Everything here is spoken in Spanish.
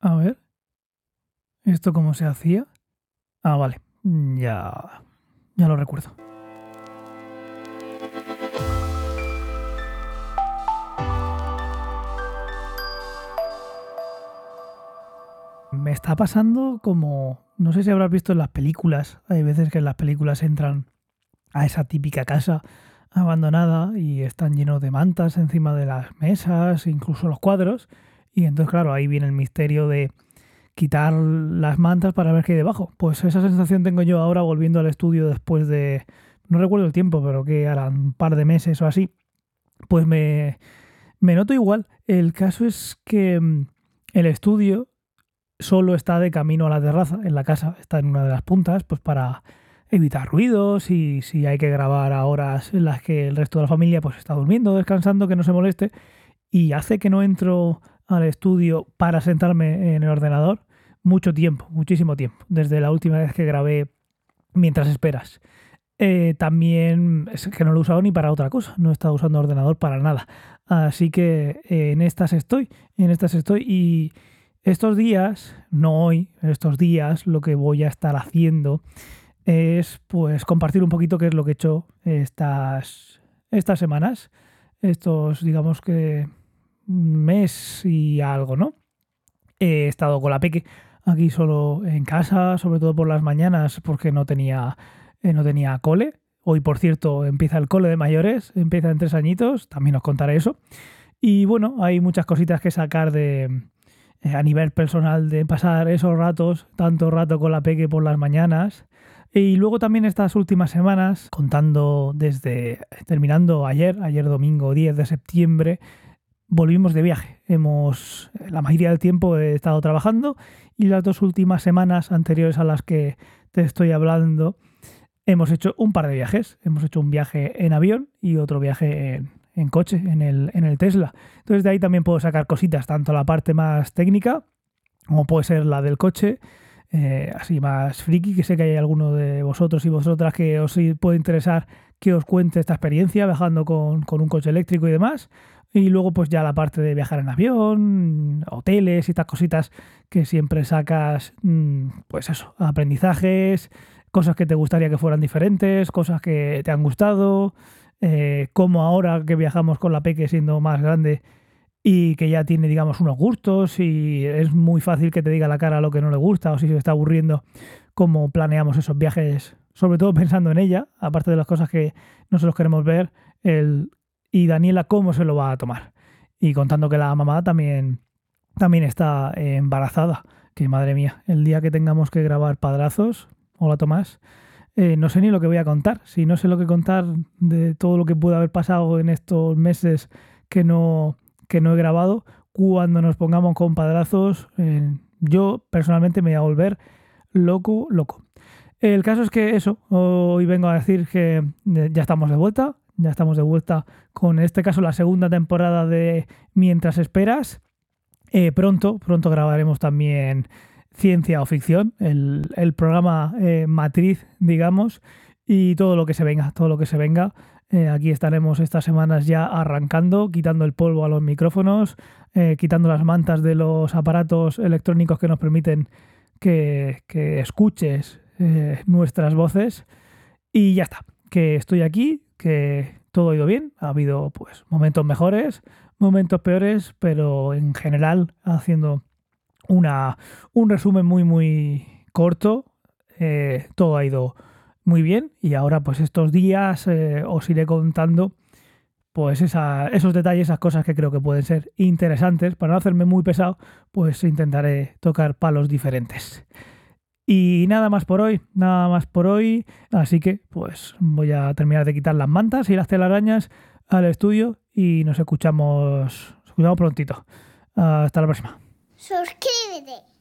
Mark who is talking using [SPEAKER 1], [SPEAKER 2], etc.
[SPEAKER 1] A ver. ¿Esto cómo se hacía? Ah, vale. Ya. Ya lo recuerdo. Me está pasando como. No sé si habrás visto en las películas. Hay veces que en las películas entran a esa típica casa abandonada y están llenos de mantas encima de las mesas, incluso los cuadros. Y entonces, claro, ahí viene el misterio de quitar las mantas para ver qué hay debajo. Pues esa sensación tengo yo ahora volviendo al estudio después de, no recuerdo el tiempo, pero que eran un par de meses o así. Pues me, me noto igual. El caso es que mm, el estudio solo está de camino a la terraza, en la casa, está en una de las puntas, pues para evitar ruidos y si hay que grabar a horas en las que el resto de la familia pues está durmiendo, descansando, que no se moleste. Y hace que no entro al estudio para sentarme en el ordenador mucho tiempo, muchísimo tiempo, desde la última vez que grabé mientras esperas. Eh, también es que no lo he usado ni para otra cosa, no he estado usando ordenador para nada. Así que eh, en estas estoy, en estas estoy y estos días, no hoy, estos días lo que voy a estar haciendo es pues compartir un poquito qué es lo que he hecho estas, estas semanas, estos digamos que mes y algo, ¿no? He estado con la peque aquí solo en casa, sobre todo por las mañanas porque no tenía, eh, no tenía cole. Hoy, por cierto, empieza el cole de mayores, empieza en tres añitos, también os contaré eso. Y bueno, hay muchas cositas que sacar de, eh, a nivel personal de pasar esos ratos, tanto rato con la peque por las mañanas. Y luego también estas últimas semanas, contando desde terminando ayer, ayer domingo 10 de septiembre, volvimos de viaje. Hemos, la mayoría del tiempo he estado trabajando y las dos últimas semanas anteriores a las que te estoy hablando, hemos hecho un par de viajes. Hemos hecho un viaje en avión y otro viaje en, coche, en el, en el Tesla. Entonces de ahí también puedo sacar cositas, tanto la parte más técnica, como puede ser la del coche, eh, así más friki, que sé que hay alguno de vosotros y vosotras que os puede interesar que os cuente esta experiencia viajando con, con un coche eléctrico y demás. Y luego pues ya la parte de viajar en avión, hoteles y estas cositas que siempre sacas, mm, pues eso, aprendizajes, cosas que te gustaría que fueran diferentes, cosas que te han gustado, eh, como ahora que viajamos con la Peque siendo más grande y que ya tiene, digamos, unos gustos y es muy fácil que te diga la cara lo que no le gusta o si se está aburriendo, cómo planeamos esos viajes, sobre todo pensando en ella, aparte de las cosas que nosotros queremos ver, el y Daniela cómo se lo va a tomar. Y contando que la mamá también, también está embarazada. Que madre mía, el día que tengamos que grabar padrazos, hola Tomás, eh, no sé ni lo que voy a contar. Si no sé lo que contar de todo lo que pudo haber pasado en estos meses que no, que no he grabado, cuando nos pongamos con padrazos, eh, yo personalmente me voy a volver loco, loco. El caso es que eso, hoy vengo a decir que ya estamos de vuelta, ya estamos de vuelta con, en este caso, la segunda temporada de Mientras Esperas. Eh, pronto, pronto grabaremos también Ciencia o Ficción, el, programa eh, matriz, digamos, y todo lo que se venga, todo lo que se venga. Eh, aquí estaremos estas semanas ya arrancando, quitando el polvo a los micrófonos, quitando las mantas de los aparatos electrónicos que nos permiten que, que escuches nuestras voces. Y ya está, que estoy aquí, que todo ha ido bien, ha habido pues momentos mejores, momentos peores, pero en general haciendo una, un resumen muy muy corto, eh, todo ha ido muy bien y ahora pues estos días eh, os iré contando pues esos detalles, esas cosas que creo que pueden ser interesantes. Para no hacerme muy pesado, pues intentaré tocar palos diferentes. Y nada más por hoy, nada más por hoy. Así que pues voy a terminar de quitar las mantas y las telarañas al estudio y nos escuchamos, escuchamos prontito. Hasta la próxima.
[SPEAKER 2] Suscríbete.